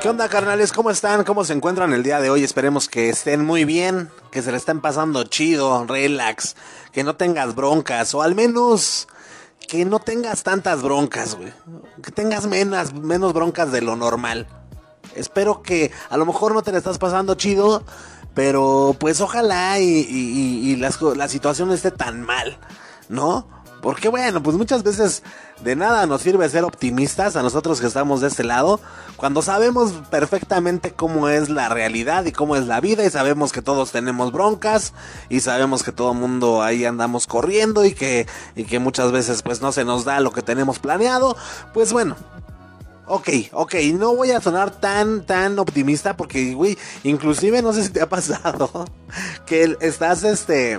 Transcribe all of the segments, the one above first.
¿Qué onda, carnales? ¿Cómo están? ¿Cómo se encuentran el día de hoy? Esperemos que estén muy bien, que se le estén pasando chido, relax, que no tengas broncas, o al menos que no tengas tantas broncas, güey. Que tengas menos, menos broncas de lo normal. Espero que a lo mejor no te le estás pasando chido, pero pues ojalá y, la situación esté tan mal, ¿no? Porque bueno, pues muchas veces de nada nos sirve ser optimistas a nosotros que estamos de este lado, cuando sabemos perfectamente cómo es la realidad y cómo es la vida y sabemos que todos tenemos broncas y sabemos que todo el mundo ahí andamos corriendo y que, y que muchas veces pues no se nos da lo que tenemos planeado, pues bueno, Ok, ok, no voy a sonar tan, tan optimista porque, güey, inclusive no sé si te ha pasado que estás, este,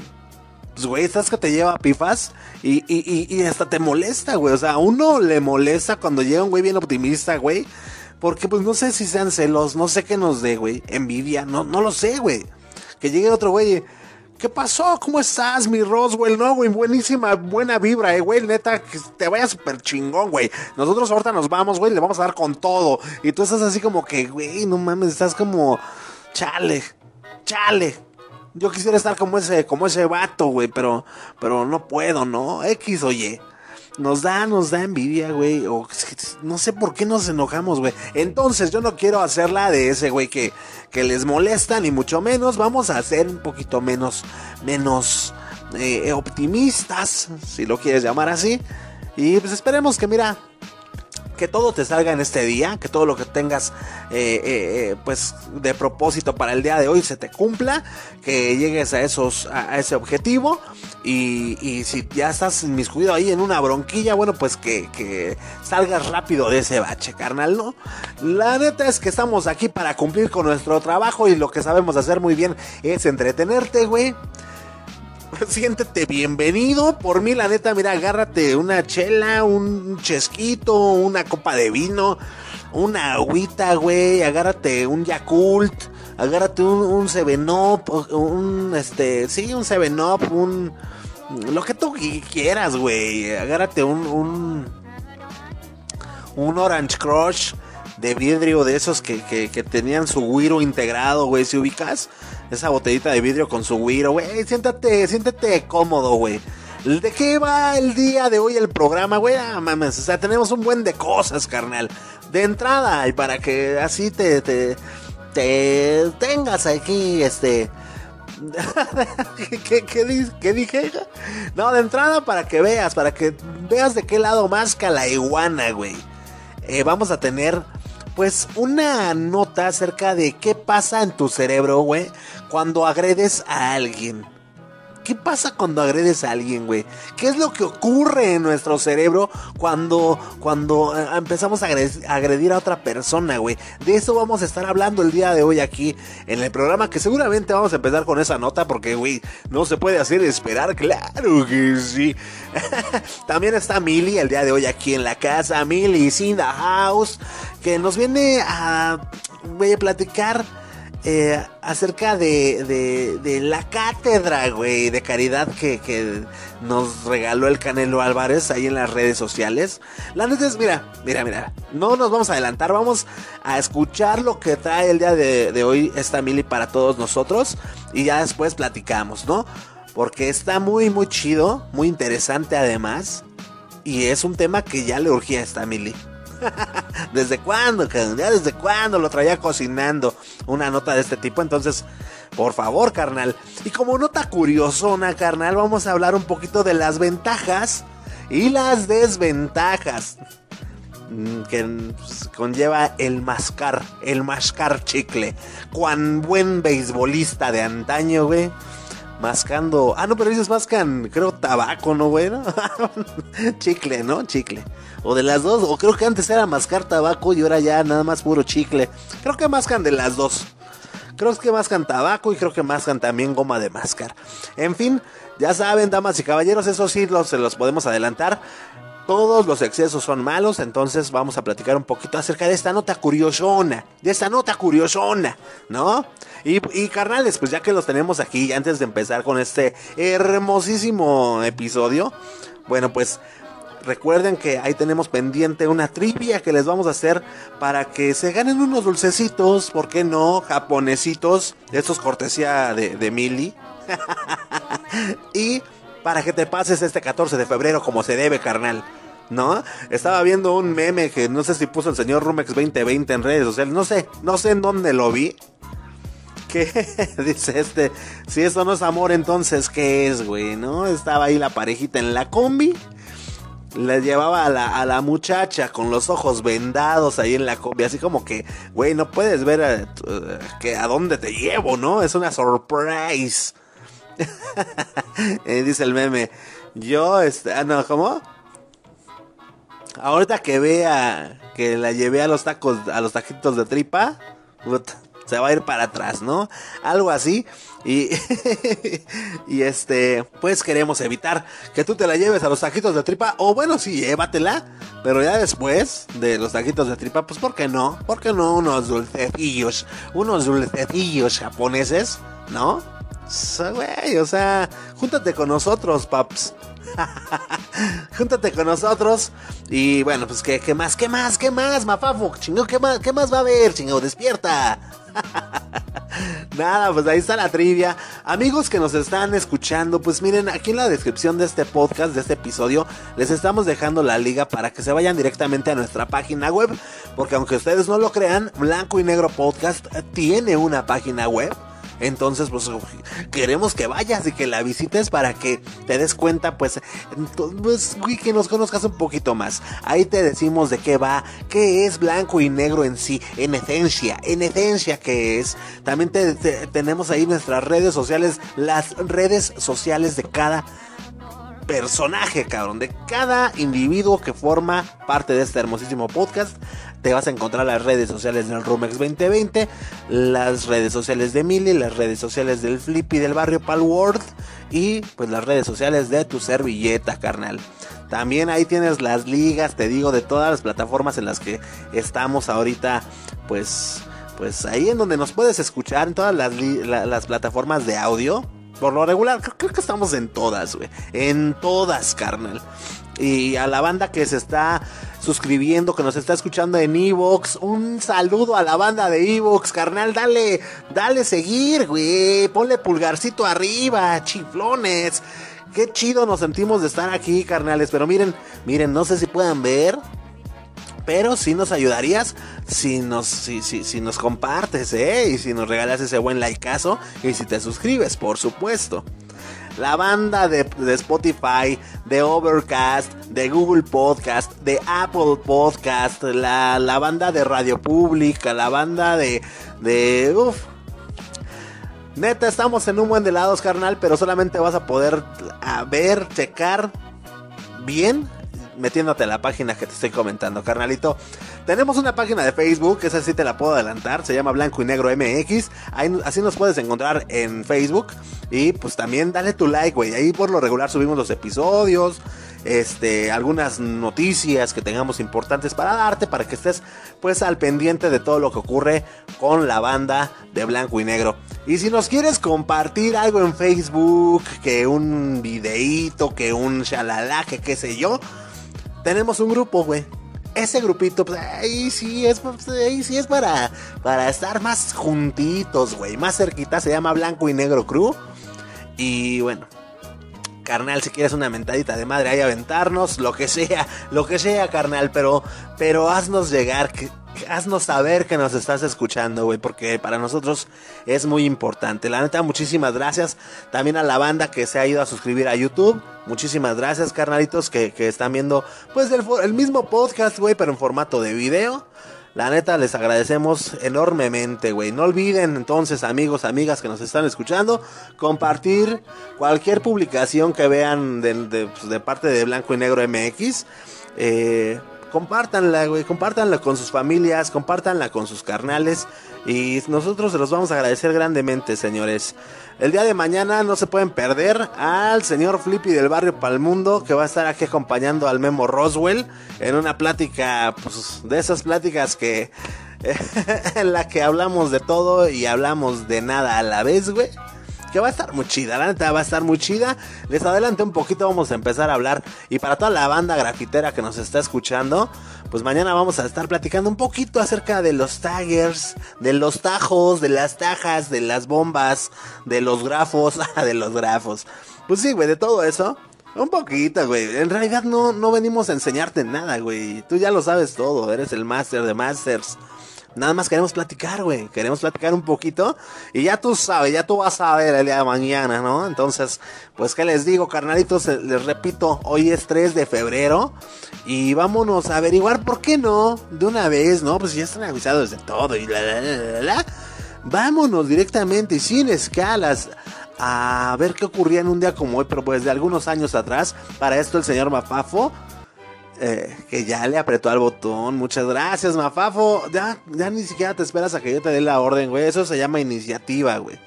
pues, güey, estás que te lleva pifas y, y, y, hasta te molesta, güey. O sea, a uno le molesta cuando llega un güey bien optimista, güey. Porque, pues, no sé si sean celos, no sé qué nos dé, güey. Envidia, no, no lo sé, güey. Que llegue otro güey ¿Qué pasó? ¿Cómo estás, mi Roswell? No, güey, buenísima, buena vibra, eh, güey, neta, que te vaya súper chingón, güey. Nosotros ahorita nos vamos, güey, le vamos a dar con todo. Y tú estás así como que, güey, no mames, estás como, chale, chale. Yo quisiera estar como ese, como ese vato, güey, pero, pero no puedo, ¿no? X oye nos da, nos da envidia, güey. O no sé por qué nos enojamos, güey. Entonces yo no quiero hacerla de ese güey que, que les molesta, ni mucho menos. Vamos a ser un poquito menos, menos eh, optimistas, si lo quieres llamar así. Y pues esperemos que, mira, que todo te salga en este día, que todo lo que tengas eh, eh, pues de propósito para el día de hoy se te cumpla, que llegues a esos a, ese objetivo y, si ya estás inmiscuido ahí en una bronquilla, bueno pues que salgas rápido de ese bache, carnal, ¿no? La neta es que estamos aquí para cumplir con nuestro trabajo y lo que sabemos hacer muy bien es entretenerte, güey siéntete bienvenido. Por mí, la neta, mira, agárrate una chela, un chesquito, una copa de vino, una agüita, güey. Agárrate un Yakult, agárrate un, un Seven Up, un, este, sí, un Seven Up, un, lo que tú quieras, güey. Agárrate un, un, un Orange Crush de vidrio de esos que, que, tenían su guiro integrado, güey, si ubicas esa botellita de vidrio con su guiro, güey, siéntate, siéntate cómodo, güey. ¿De qué va el día de hoy el programa, güey? Ah, mames, o sea, tenemos un buen de cosas, carnal. De entrada, y para que así te, te, te tengas aquí, este... ¿Qué, qué, dije? No, de entrada para que veas, para que veas de qué lado masca la iguana, güey. Eh, vamos a tener pues una nota acerca de qué pasa en tu cerebro, güey, cuando agredes a alguien. ¿Qué pasa cuando agredes a alguien, güey? ¿Qué es lo que ocurre en nuestro cerebro cuando, cuando eh, empezamos a agredir, a otra persona, güey? De eso vamos a estar hablando el día de hoy aquí en el programa, que seguramente vamos a empezar con esa nota porque, güey, no se puede hacer esperar, claro que sí. También está Milly el día de hoy aquí en la casa, Milly in the house, que nos viene a, a platicar eh, acerca de, de, la cátedra, güey, de caridad que, nos regaló el Canelo Álvarez ahí en las redes sociales. La neta es, mira, mira, mira, no nos vamos a adelantar, vamos a escuchar lo que trae el día de, de hoy esta mili para todos nosotros y ya después platicamos, ¿no? Porque está muy, muy chido, muy interesante además. Y es un tema que ya le urgía a esta mili. ¿Desde cuándo? ¿Ya desde cuándo lo traía cocinando una nota de este tipo? Entonces, por favor, carnal. Y como nota curiosona, carnal, vamos a hablar un poquito de las ventajas y las desventajas mm, que pues, conlleva el mascar, el mascar chicle. Cuán buen beisbolista de antaño, güey mascando. Ah, no, pero ellos mascan, creo, tabaco, ¿no, güey? chicle, ¿no? Chicle. O de las dos, o creo que antes era mascar tabaco y ahora ya nada más puro chicle. Creo que mascan de las dos. Creo que mascan tabaco y creo que mascan también goma de mascar. En fin, ya saben, damas y caballeros, eso sí se los podemos adelantar. todos los excesos son malos, entonces vamos a platicar un poquito acerca de esta nota curiosona, de esta nota curiosona, ¿no? Y, carnales, pues ya que los tenemos aquí, antes de empezar con este hermosísimo episodio, bueno, pues recuerden que ahí tenemos pendiente una trivia que les vamos a hacer para que se ganen unos dulcecitos, ¿por qué no? Japonesitos, estos cortesía de, de Mili. y para que te pases este 14 de febrero como se debe, carnal. ¿No? Estaba viendo un meme que no sé si puso el señor Rumex 2020 en redes sociales. No sé, no sé en dónde lo vi. Que dice este, si eso no es amor, entonces ¿qué es, güey? ¿No? Estaba ahí la parejita en la combi. Le llevaba a la, a la muchacha con los ojos vendados ahí en la combi. Así como que, güey, no puedes ver a, que a dónde te llevo, ¿no? Es una surprise. Eh, dice el meme. Yo, este, ah, no, ¿cómo? Ahorita que vea que la llevé a los tacos, a los taquitos de tripa, se va a ir para atrás, ¿no? Algo así. Y, y este, pues queremos evitar que tú te la lleves a los taquitos de tripa. O bueno, sí, llévatela. Pero ya después de los taquitos de tripa, pues ¿por qué no? ¿Por qué no unos dulcecillos? Unos dulcecillos japoneses, ¿no? Güey, o sea, júntate con nosotros, paps. júntate con nosotros. Y bueno, pues ¿qué, qué más, qué más, qué más, Mafafu. Chingo, ¿qué más, qué más va a haber? Chingo, despierta. Nada, pues ahí está la trivia. Amigos que nos están escuchando, pues miren, aquí en la descripción de este podcast, de este episodio, les estamos dejando la liga para que se vayan directamente a nuestra página web. Porque aunque ustedes no lo crean, Blanco y Negro Podcast tiene una página web entonces, pues queremos que vayas y que la visites para que te des cuenta, pues, pues que nos conozcas un poquito más. Ahí te decimos de qué va, qué es blanco y negro en sí, en esencia, en esencia que es. También tenemos ahí nuestras redes sociales, las redes sociales de cada personaje, cabrón, de cada individuo que forma parte de este hermosísimo podcast. Te vas a encontrar las redes sociales del Rumex 2020, las redes sociales de Mili, las redes sociales del Flippy del barrio Palworld y pues las redes sociales de tu servilleta, carnal. También ahí tienes las ligas, te digo, de todas las plataformas en las que estamos ahorita, pues, pues ahí en donde nos puedes escuchar, en todas las, plataformas de audio. Por lo regular, creo, que estamos en todas, güey. En todas, carnal. Y a la banda que se está suscribiendo, que nos está escuchando en Evox. Un saludo a la banda de Evox, carnal. Dale, dale seguir, güey. Ponle pulgarcito arriba, chiflones. Qué chido nos sentimos de estar aquí, carnales. Pero miren, miren, no sé si puedan ver. Pero si nos ayudarías si nos, si, si, si nos compartes, ¿eh? Y si nos regalas ese buen likeazo. Y si te suscribes, por supuesto. La banda de, Spotify, de Overcast, de Google Podcast, de Apple Podcast, la, la banda de Radio Pública, la banda de... de uf, Neta, estamos en un buen de lados, carnal, pero solamente vas a poder a ver, checar bien metiéndote a la página que te estoy comentando, carnalito. Tenemos una página de Facebook, esa sí te la puedo adelantar, se llama Blanco y Negro MX. así nos puedes encontrar en Facebook. Y pues también dale tu like, güey. Ahí por lo regular subimos los episodios, este, algunas noticias que tengamos importantes para darte, para que estés pues al pendiente de todo lo que ocurre con la banda de Blanco y Negro. Y si nos quieres compartir algo en Facebook, que un videíto, que un shalala, que qué sé yo, tenemos un grupo, güey. Ese grupito, pues ahí sí es, pues, ahí sí es para, para estar más juntitos, güey. Más cerquita, se llama Blanco y Negro Crew. Y bueno, carnal, si quieres una mentadita de madre, ahí aventarnos, lo que sea, lo que sea, carnal, pero, pero haznos llegar, que, haznos saber que nos estás escuchando, güey, porque para nosotros es muy importante. La neta, muchísimas gracias también a la banda que se ha ido a suscribir a YouTube. Muchísimas gracias, carnalitos, que, están viendo, pues, el, mismo podcast, güey, pero en formato de video. La neta, les agradecemos enormemente, güey. No olviden entonces, amigos, amigas que nos están escuchando, compartir cualquier publicación que vean de, pues, parte de Blanco y Negro MX. Eh, compártanla, güey, compártanla con sus familias, compártanla con sus carnales y nosotros se los vamos a agradecer grandemente, señores. El día de mañana no se pueden perder al señor Flippy del barrio Palmundo que va a estar aquí acompañando al Memo Roswell en una plática, pues de esas pláticas que en la que hablamos de todo y hablamos de nada a la vez, güey que va a estar muy chida, la neta va a estar muy chida. Les adelante un poquito, vamos a empezar a hablar. Y para toda la banda grafitera que nos está escuchando, pues mañana vamos a estar platicando un poquito acerca de los taggers, de los tajos, de las tajas, de las bombas, de los grafos, de los grafos. Pues sí, güey, de todo eso. Un poquito, güey. En realidad no, no venimos a enseñarte nada, güey. Tú ya lo sabes todo. Eres el máster de masters. Nada más queremos platicar, güey. Queremos platicar un poquito. Y ya tú sabes, ya tú vas a ver el día de mañana, ¿no? Entonces, pues, ¿qué les digo, carnalitos? Eh, les repito, hoy es 3 de febrero. Y vámonos a averiguar por qué no. De una vez, ¿no? Pues ya están avisados de todo. Y la, la, la, la. Vámonos directamente y sin escalas a ver qué ocurría en un día como hoy, pero pues de algunos años atrás. Para esto el señor Mafafo eh, que ya le apretó al botón. Muchas gracias, Mafafo. Ya, ya ni siquiera te esperas a que yo te dé la orden, güey. Eso se llama iniciativa, güey.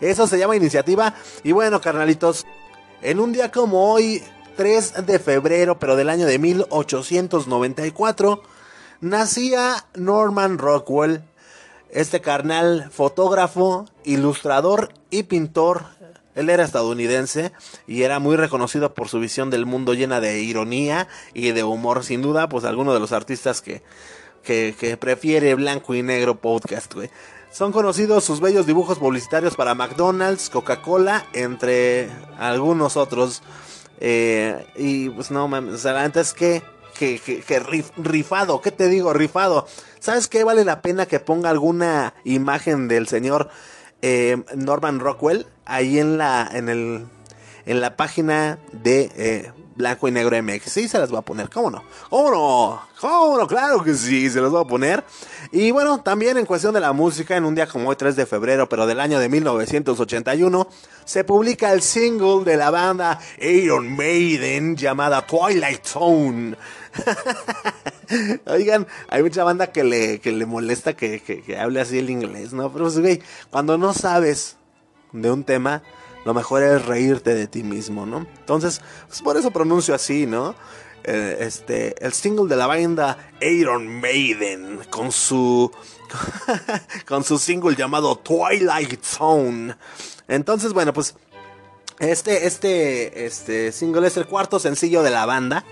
Eso se llama iniciativa. Y bueno, carnalitos, en un día como hoy, 3 de febrero, pero del año de 1894, nacía Norman Rockwell. Este carnal fotógrafo, ilustrador y pintor él era estadounidense y era muy reconocido por su visión del mundo llena de ironía y de humor. Sin duda, pues alguno de los artistas que, que, prefiere blanco y negro podcast, güey. Son conocidos sus bellos dibujos publicitarios para McDonald's, Coca-Cola, entre algunos otros. Eh, y pues no mames, o sea, antes que, que, que, rifado, ¿qué te digo? Rifado. ¿Sabes qué? Vale la pena que ponga alguna imagen del señor eh, Norman Rockwell ahí en la, en el, en la página de eh, Blanco y Negro MX. Sí, se las voy a poner, ¿cómo no? ¿Cómo no? ¿Cómo no? Claro que sí, se las voy a poner. Y bueno, también en cuestión de la música, en un día como hoy, 3 de febrero, pero del año de 1981, se publica el single de la banda Iron Maiden llamada Twilight Zone. Oigan, hay mucha banda que le, que le molesta que, que, hable así el inglés, ¿no? Pero, pues, güey, cuando no sabes de un tema, lo mejor es reírte de ti mismo, ¿no? Entonces, pues por eso pronuncio así, ¿no? Eh, este, el single de la banda Iron Maiden con su con su single llamado Twilight Zone. Entonces, bueno, pues este este este single es el cuarto sencillo de la banda.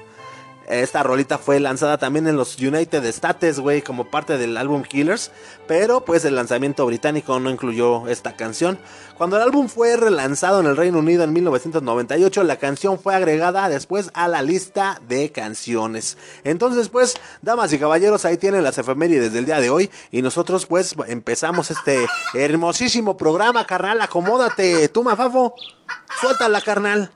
Esta rolita fue lanzada también en los United States, güey, como parte del álbum Killers, pero pues el lanzamiento británico no incluyó esta canción. Cuando el álbum fue relanzado en el Reino Unido en 1998, la canción fue agregada después a la lista de canciones. Entonces, pues, damas y caballeros, ahí tienen las efemérides del día de hoy y nosotros pues empezamos este hermosísimo programa, carnal, acomódate, tú, Mafafo, suéltala, carnal.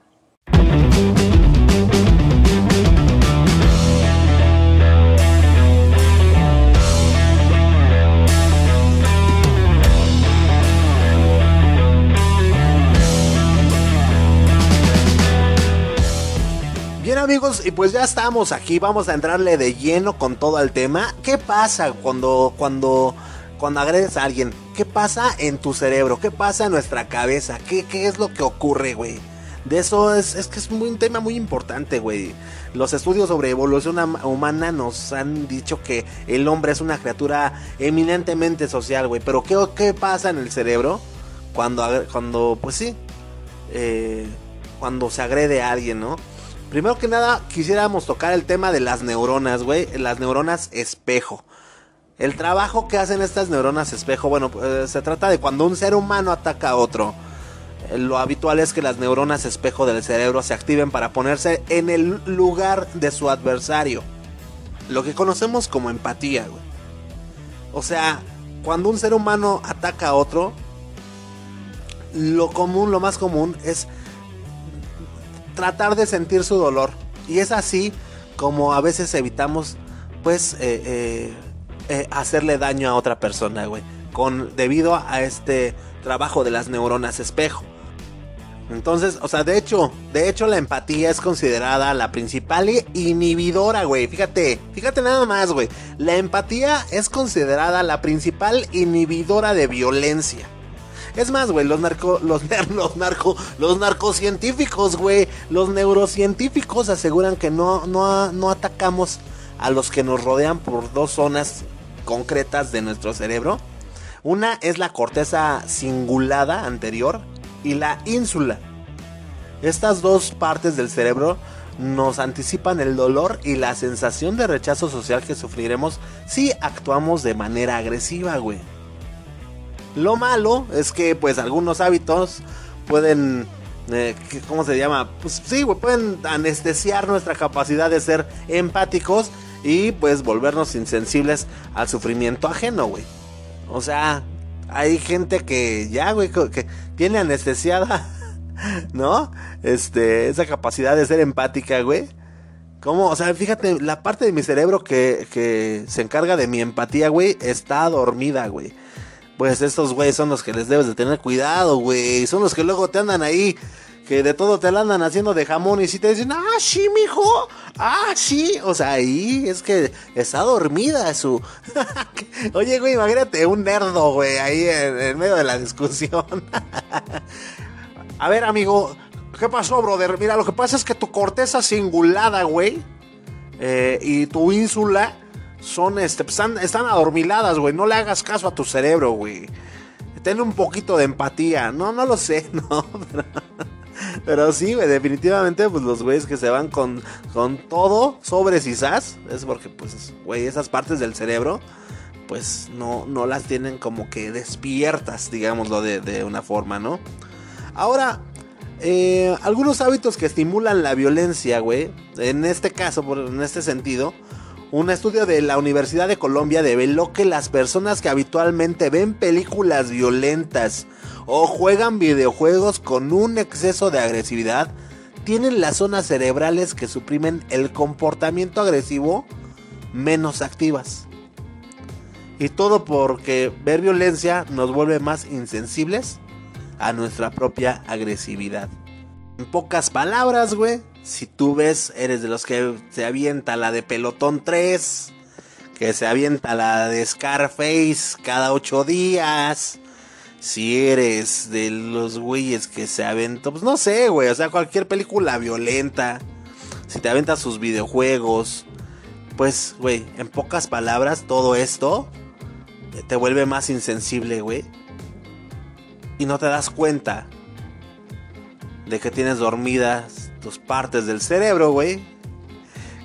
Amigos, y pues ya estamos aquí, vamos a entrarle de lleno con todo el tema. ¿Qué pasa cuando, cuando, cuando agredes a alguien? ¿Qué pasa en tu cerebro? ¿Qué pasa en nuestra cabeza? ¿Qué, qué es lo que ocurre, güey? De eso es, es que es un tema muy importante, güey. Los estudios sobre evolución humana nos han dicho que el hombre es una criatura eminentemente social, güey. Pero ¿qué, ¿qué pasa en el cerebro cuando, cuando pues sí, eh, cuando se agrede a alguien, ¿no? Primero que nada, quisiéramos tocar el tema de las neuronas, güey. Las neuronas espejo. El trabajo que hacen estas neuronas espejo, bueno, pues, se trata de cuando un ser humano ataca a otro. Eh, lo habitual es que las neuronas espejo del cerebro se activen para ponerse en el lugar de su adversario. Lo que conocemos como empatía, güey. O sea, cuando un ser humano ataca a otro, lo común, lo más común es tratar de sentir su dolor. Y es así como a veces evitamos, pues, eh, eh, eh, hacerle daño a otra persona, güey. Con, debido a este trabajo de las neuronas espejo. Entonces, o sea, de hecho, de hecho la empatía es considerada la principal inhibidora, güey. Fíjate, fíjate nada más, güey. La empatía es considerada la principal inhibidora de violencia. Es más, güey, los narco, los, los los narcocientíficos, güey, los neurocientíficos aseguran que no, no, no atacamos a los que nos rodean por dos zonas concretas de nuestro cerebro. Una es la corteza cingulada anterior y la ínsula. Estas dos partes del cerebro nos anticipan el dolor y la sensación de rechazo social que sufriremos si actuamos de manera agresiva, güey. Lo malo es que pues algunos hábitos pueden eh, ¿cómo se llama? Pues sí, pueden anestesiar nuestra capacidad de ser empáticos y pues volvernos insensibles al sufrimiento ajeno, güey. O sea, hay gente que ya, güey, que tiene anestesiada, ¿no? Este, esa capacidad de ser empática, güey. ¿Cómo? O sea, fíjate, la parte de mi cerebro que, que se encarga de mi empatía, güey, está dormida, güey. Pues estos güeyes son los que les debes de tener cuidado, güey. Son los que luego te andan ahí que de todo te la andan haciendo de jamón y si te dicen, ah, sí, mijo, ah, sí, o sea, ahí es que está dormida su... Oye, güey, imagínate un nerdo, güey, ahí en, medio de la discusión. A ver, amigo, ¿qué pasó, brother? Mira, lo que pasa es que tu corteza cingulada, güey, eh, y tu ínsula son, este, pues, están, están adormiladas, güey, no le hagas caso a tu cerebro, güey. Ten un poquito de empatía. No, no lo sé, no. Pero... Sí, güey, definitivamente, pues los güeyes que se van con, con todo sobre sisas, es porque, pues, güey, esas partes del cerebro, pues no, no las tienen como que despiertas, digámoslo de, de una forma, ¿no? Ahora, eh, algunos hábitos que estimulan la violencia, güey, en este caso, en este sentido, un estudio de la Universidad de Colombia develó que las personas que habitualmente ven películas violentas o juegan videojuegos con un exceso de agresividad tienen las zonas cerebrales que suprimen el comportamiento agresivo menos activas. Y todo porque ver violencia nos vuelve más insensibles a nuestra propia agresividad. En pocas palabras, güey, si tú ves, eres de los que se avienta la de Pelotón 3, que se avienta la de Scarface cada ocho días. Si eres de los güeyes que se aventan, pues no sé, güey, o sea, cualquier película violenta. Si te aventas sus videojuegos, pues, güey, en pocas palabras, todo esto te vuelve más insensible, güey. Y no te das cuenta de que tienes dormidas tus partes del cerebro, güey,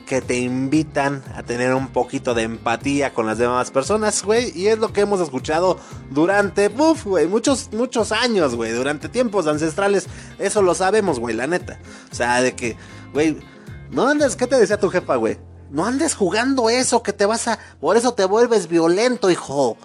que te invitan a tener un poquito de empatía con las demás personas, güey, y es lo que hemos escuchado durante, uff, güey, muchos, muchos años, güey, durante tiempos ancestrales, eso lo sabemos, güey, la neta, o sea, de que, güey, no andes, ¿qué te decía tu jefa, güey? No andes jugando eso, que te vas a, por eso te vuelves violento, hijo.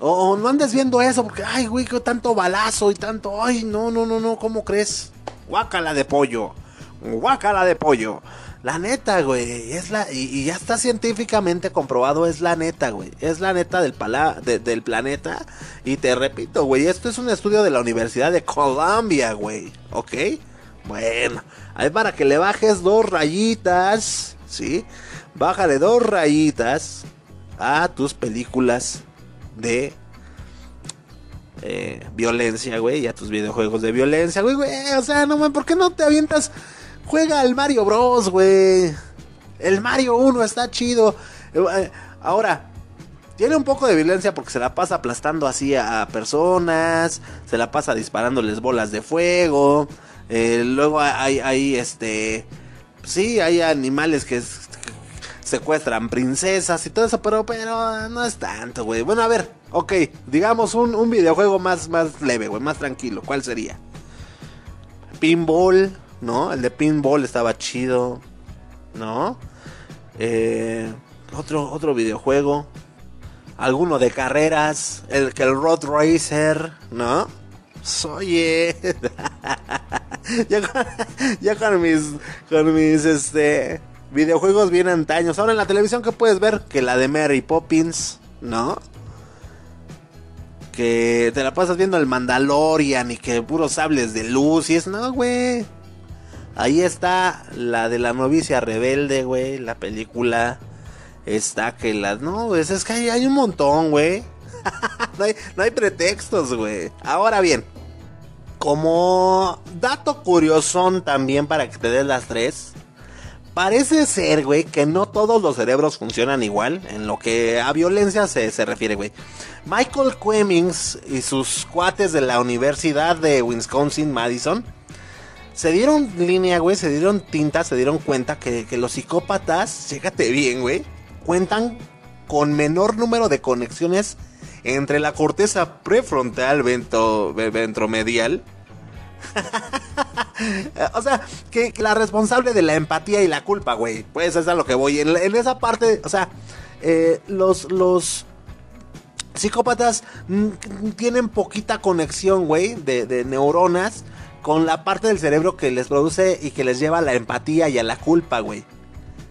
O, no andes viendo eso, porque, ay, güey, que tanto balazo y tanto, ay, no, no, no, no, ¿cómo crees? Guácala de pollo guacala de pollo. La neta, güey, es la y, ya está científicamente comprobado, es la neta, güey, es la neta del del planeta y te repito, güey, esto es un estudio de la Universidad de Columbia, güey, ¿ok? Bueno, ahí para que le bajes dos rayitas, ¿sí? Bájale dos rayitas a tus películas de eh, violencia, güey, y a tus videojuegos de violencia, güey, güey, o sea, no, man, ¿por qué no te avientas Juega el Mario Bros, güey. El Mario 1 está chido. Eh, ahora, tiene un poco de violencia porque se la pasa aplastando así a personas, se la pasa disparándoles bolas de fuego. Eh, luego hay, hay, este, sí, hay animales que, secuestran princesas y todo eso, pero, pero no es tanto, güey. Bueno, a ver, ok, digamos un, un videojuego más, más leve, güey, más tranquilo. ¿Cuál sería? Pinball. ¿No? El de pinball estaba chido, ¿no? Eh, otro, otro videojuego. Alguno de carreras. El que el Road Racer, ¿no? Oye. ya, con, mis. Con mis este. Videojuegos bien antaños. Ahora en la televisión, ¿qué puedes ver? Que la de Mary Poppins, ¿no? que te la pasas viendo el Mandalorian y que puros sables de luz y es, no, güey. Ahí está la de la novicia rebelde, güey, la película. Está que las... No, pues es que hay, un montón, güey. no, hay, no hay pretextos, güey. Ahora bien, como dato curioso también para que te des las tres. Parece ser, güey, que no todos los cerebros funcionan igual en lo que a violencia se, se refiere, güey. Michael Cummings y sus cuates de la Universidad de Wisconsin-Madison se dieron línea, güey, se dieron tinta, se dieron cuenta que, los psicópatas, chécate bien, güey, cuentan con menor número de conexiones entre la corteza prefrontal ventromedial. o sea, que, la responsable de la empatía y la culpa, güey. Pues es a lo que voy. En, esa parte, o sea, eh, los, los psicópatas tienen poquita conexión, güey, de, de neuronas con la parte del cerebro que les produce y que les lleva a la empatía y a la culpa, güey.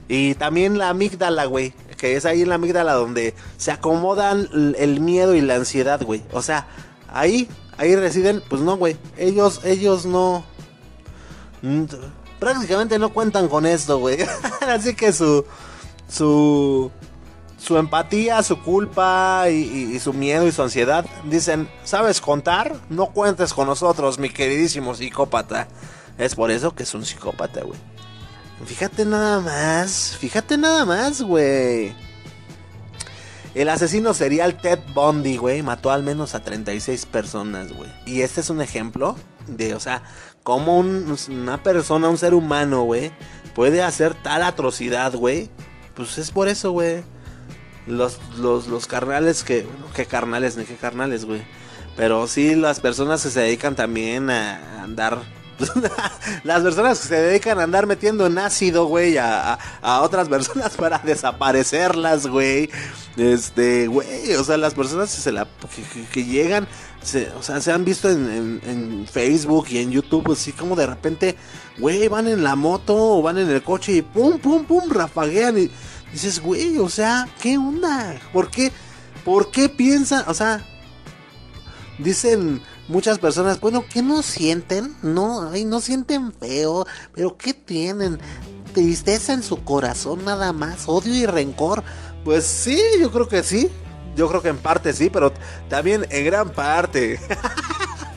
Y también la amígdala, güey. Que es ahí en la amígdala donde se acomodan el miedo y la ansiedad, güey. O sea, ahí, ahí residen, pues no, güey. Ellos, ellos no. Prácticamente no cuentan con esto, güey. Así que su. Su su empatía, su culpa y, su miedo y su ansiedad. Dicen, ¿sabes contar? No cuentes con nosotros, mi queridísimo psicópata. Es por eso que es un psicópata, güey. Fíjate nada más, fíjate nada más, güey. El asesino serial Ted Bundy, güey, mató al menos a 36 personas, güey. Y este es un ejemplo de, o sea, cómo una persona, un ser humano, güey, puede hacer tal atrocidad, güey. Pues es por eso, güey los, los, los carnales que, bueno, qué carnales, ni qué carnales, güey. Pero sí, las personas que se dedican también a andar. las personas que se dedican a andar metiendo en ácido, güey, a, a, otras personas para desaparecerlas, güey. Este, güey, o sea, las personas que, se la, que, llegan, se, o sea, se han visto en, en, Facebook y en YouTube, así como de repente, güey, van en la moto o van en el coche y pum, pum, pum, rafaguean y Dices, güey, o sea, ¿qué onda? ¿Por qué? ¿Por qué piensan? O sea, dicen muchas personas, bueno, ¿qué no sienten? No, ay, no sienten feo, pero ¿qué tienen? Tristeza en su corazón nada más, odio y rencor. Pues sí, yo creo que sí. Yo creo que en parte sí, pero también en gran parte.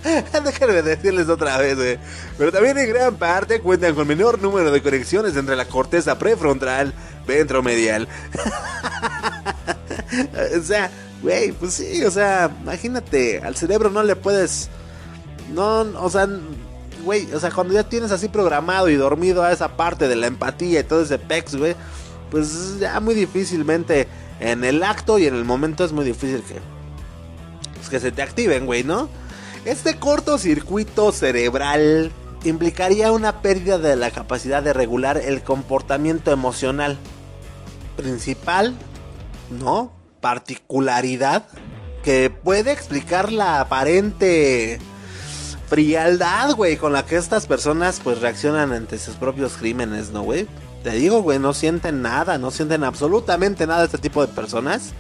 Déjenme decirles otra vez, güey. Pero también en gran parte cuentan con menor número de conexiones entre la corteza prefrontal ventromedial. o sea, güey, pues sí, o sea, imagínate, al cerebro no le puedes. No, o sea, güey, o sea, cuando ya tienes así programado y dormido a esa parte de la empatía y todo ese pex, güey, pues ya muy difícilmente en el acto y en el momento es muy difícil que, pues que se te activen, güey, ¿no? Este cortocircuito cerebral implicaría una pérdida de la capacidad de regular el comportamiento emocional principal, ¿no? Particularidad que puede explicar la aparente frialdad, güey, con la que estas personas pues reaccionan ante sus propios crímenes, ¿no, güey? Te digo, güey, no sienten nada, no sienten absolutamente nada este tipo de personas.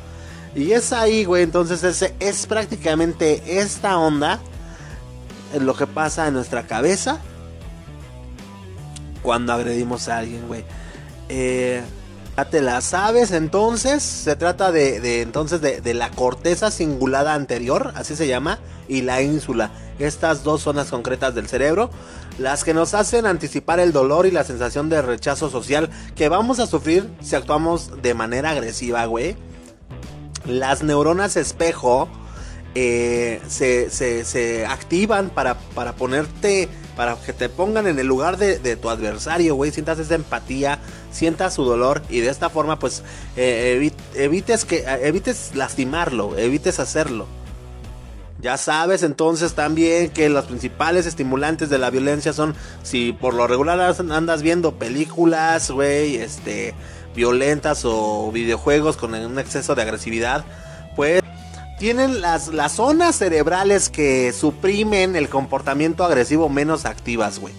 Y es ahí, güey, entonces ese es prácticamente esta onda en lo que pasa en nuestra cabeza cuando agredimos a alguien, güey. Eh, te la sabes, entonces se trata de, entonces de, la corteza cingulada anterior, así se llama, y la ínsula. Estas dos zonas concretas del cerebro, las que nos hacen anticipar el dolor y la sensación de rechazo social que vamos a sufrir si actuamos de manera agresiva, güey. Las neuronas espejo eh, se, se, activan para, para ponerte para que te pongan en el lugar de, tu adversario, güey, sientas esa empatía, sientas su dolor y de esta forma pues eh, evites que eh, evites lastimarlo, evites hacerlo. Ya sabes entonces también que los principales estimulantes de la violencia son si por lo regular andas viendo películas, güey, este violentas o videojuegos con un exceso de agresividad, pues tienen las, las zonas cerebrales que suprimen el comportamiento agresivo menos activas, güey.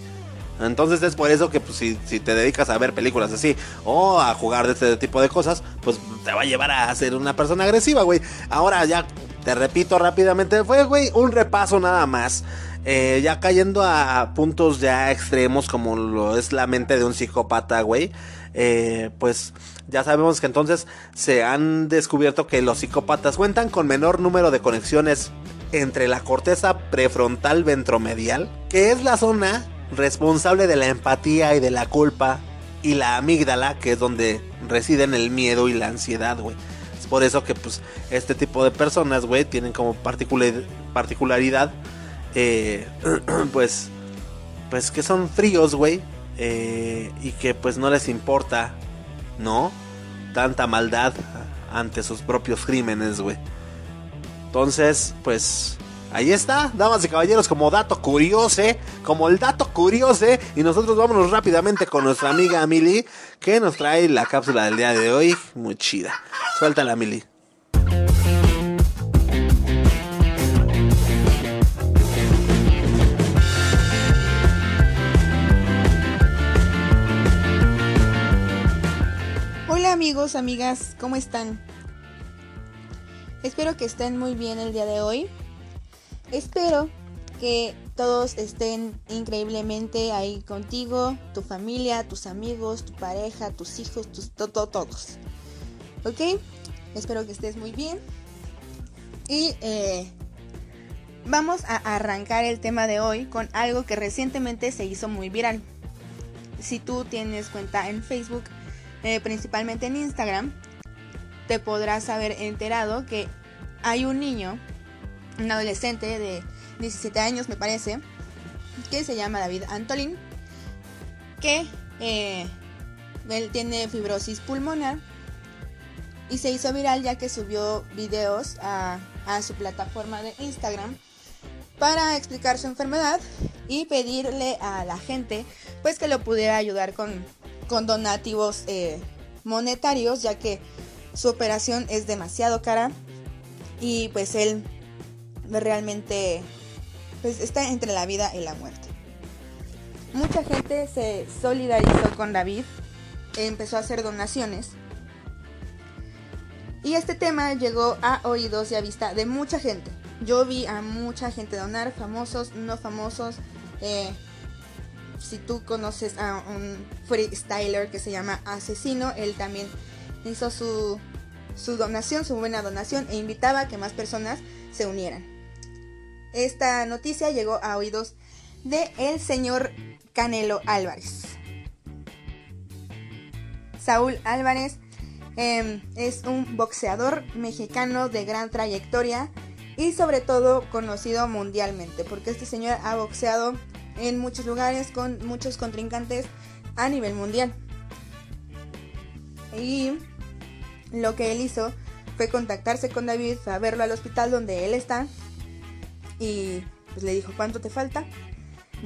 Entonces es por eso que pues, si, si, te dedicas a ver películas así o a jugar de este tipo de cosas, pues te va a llevar a ser una persona agresiva, güey. Ahora ya Te repito rápidamente, fue, güey, un repaso nada más. Eh, ya cayendo a puntos ya extremos como lo es la mente de un psicópata, güey. Eh, pues ya sabemos que entonces se han descubierto que los psicópatas cuentan con menor número de conexiones entre la corteza prefrontal ventromedial, que es la zona responsable de la empatía y de la culpa, y la amígdala, que es donde residen el miedo y la ansiedad, güey. Es por eso que pues este tipo de personas, güey, tienen como particularidad, eh, pues, pues que son fríos, güey, eh, y que pues no les importa, ¿no? Tanta maldad ante sus propios crímenes, güey. Entonces, pues Ahí está, damas y caballeros, como dato curioso, como el dato curioso. Y nosotros vámonos rápidamente con nuestra amiga Mili, que nos trae la cápsula del día de hoy. Muy chida. Suéltala, Mili. Hola amigos, amigas, ¿cómo están? Espero que estén muy bien el día de hoy. Espero que todos estén increíblemente ahí contigo, tu familia, tus amigos, tu pareja, tus hijos, tus todos. ¿Ok? Espero que estés muy bien. Y eh, vamos a arrancar el tema de hoy con algo que recientemente se hizo muy viral. Si tú tienes cuenta en Facebook, eh, principalmente en Instagram, te podrás haber enterado que hay un niño un adolescente de 17 años me parece, que se llama David Antolín, que eh, él tiene fibrosis pulmonar y se hizo viral ya que subió videos a, su plataforma de Instagram para explicar su enfermedad y pedirle a la gente pues que lo pudiera ayudar con, con donativos eh, monetarios ya que su operación es demasiado cara y pues él realmente pues, está entre la vida y la muerte. Mucha gente se solidarizó con David, empezó a hacer donaciones. Y este tema llegó a oídos y a vista de mucha gente. Yo vi a mucha gente donar, famosos, no famosos. Eh, si tú conoces a un freestyler que se llama Asesino, él también hizo su, su donación, su buena donación, e invitaba a que más personas se unieran. Esta noticia llegó a oídos de el señor Canelo Álvarez. Saúl Álvarez em, es un boxeador mexicano de gran trayectoria y sobre todo conocido mundialmente, porque este señor ha boxeado en muchos lugares con muchos contrincantes a nivel mundial. Y lo que él hizo fue contactarse con David, a verlo al hospital donde él está y pues le dijo, ¿cuánto te falta?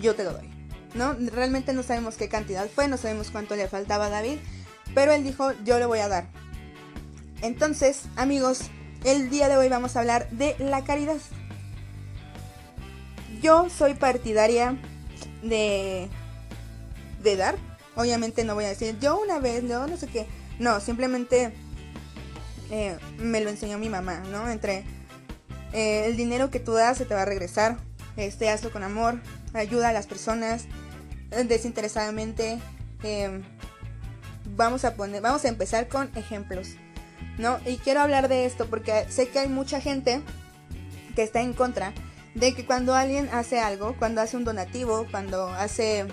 Yo te lo doy. ¿No? Realmente no sabemos qué cantidad fue, no sabemos cuánto le faltaba a David, pero él dijo, yo le voy a dar. Entonces, amigos, el día de hoy vamos a hablar de la caridad. Yo soy partidaria de de dar. Obviamente no voy a decir yo una vez, no, no sé qué. No, simplemente eh, me lo enseñó mi mamá, ¿no? Entre eh, el dinero que tú das se te va a regresar. Este, hazlo con amor, ayuda a las personas eh, desinteresadamente. Em, vamos a poner, vamos a empezar con ejemplos, ¿no? Y quiero hablar de esto porque sé que hay mucha gente que está en contra de que cuando alguien hace algo, cuando hace un donativo, cuando hace,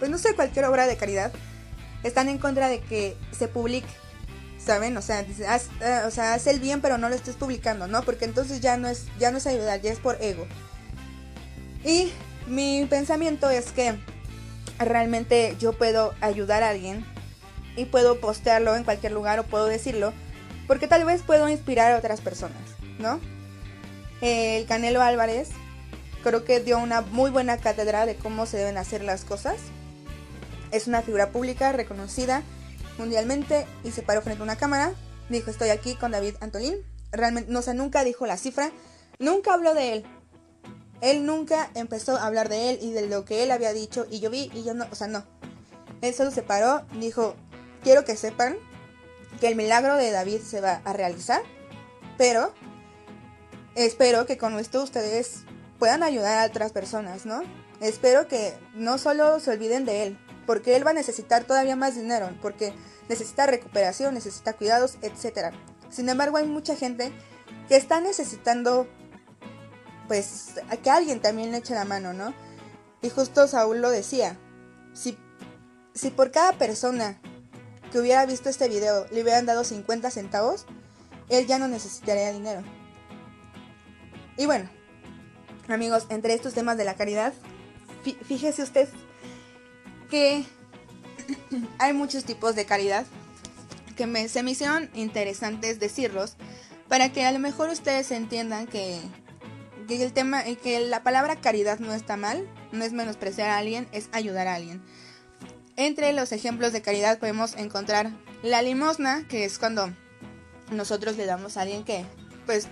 pues no sé, cualquier obra de caridad, están en contra de que se publique ¿saben? O sea, haz, eh, o sea, haz el bien pero no lo estés publicando, ¿no? Porque entonces ya no es, ya no es ayudar, ya es por ego. Y mi pensamiento es que realmente yo puedo ayudar a alguien y puedo postearlo en cualquier lugar o puedo decirlo porque tal vez puedo inspirar a otras personas, ¿no? El Canelo Álvarez creo que dio una muy buena cátedra de cómo se deben hacer las cosas. Es una figura pública reconocida mundialmente y se paró frente a una cámara. Dijo, estoy aquí con David Antolín. Realmente, no sé, nunca dijo la cifra. Nunca habló de él. Él nunca empezó a hablar de él y de lo que él había dicho. Y yo vi y yo no, o sea, no. Él solo se paró, dijo, quiero que sepan que el milagro de David se va a realizar. Pero espero que con esto ustedes puedan ayudar a otras personas, ¿no? Espero que no solo se olviden de él, porque él va a necesitar todavía más dinero, porque necesita recuperación, necesita cuidados, etc. Sin embargo, hay mucha gente que está necesitando, pues, a que alguien también le eche la mano, ¿no? Y justo Saúl lo decía, si, si por cada persona que hubiera visto este video le hubieran dado 50 centavos, él ya no necesitaría dinero. Y bueno, amigos, entre estos temas de la caridad, fíjese usted que hay muchos tipos de caridad que me, se me hicieron interesantes decirlos para que a lo mejor ustedes entiendan que, que el tema, que la palabra caridad no está mal, no es menospreciar a alguien, es ayudar a alguien. Entre los ejemplos de caridad podemos encontrar la limosna, que es cuando nosotros le damos a alguien que, pues,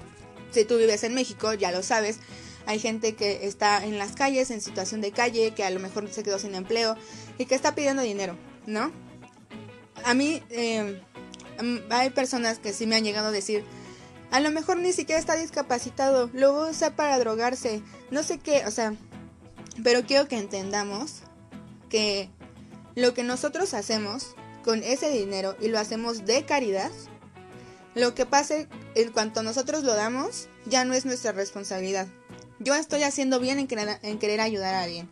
si tú vives en México, ya lo sabes, hay gente que está en las calles, en situación de calle, que a lo mejor se quedó sin empleo y que está pidiendo dinero, ¿no? A mí eh, hay personas que sí me han llegado a decir, a lo mejor ni siquiera está discapacitado, lo usa para drogarse, no sé qué, o sea, pero quiero que entendamos que lo que nosotros hacemos con ese dinero y lo hacemos de caridad, lo que pase en cuanto nosotros lo damos ya no es nuestra responsabilidad. Yo estoy haciendo bien en querer ayudar a alguien.